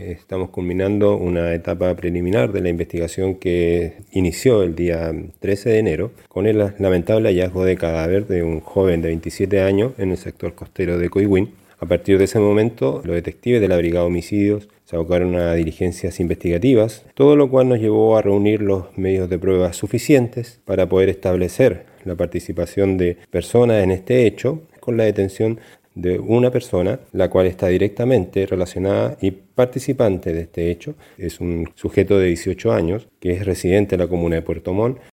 estamos culminando una etapa preliminar de la investigación que inició el día 13 de enero con el lamentable hallazgo de cadáver de un joven de 27 años en el sector costero de Coihuín. A partir de ese momento, los detectives de la Brigada de Homicidios se abocaron a diligencias investigativas, todo lo cual nos llevó a reunir los medios de prueba suficientes para poder establecer la participación de personas en este hecho con la detención de una persona, la cual está directamente relacionada y participante de este hecho. Es un sujeto de 18 años que es residente de la comuna de Puerto Montt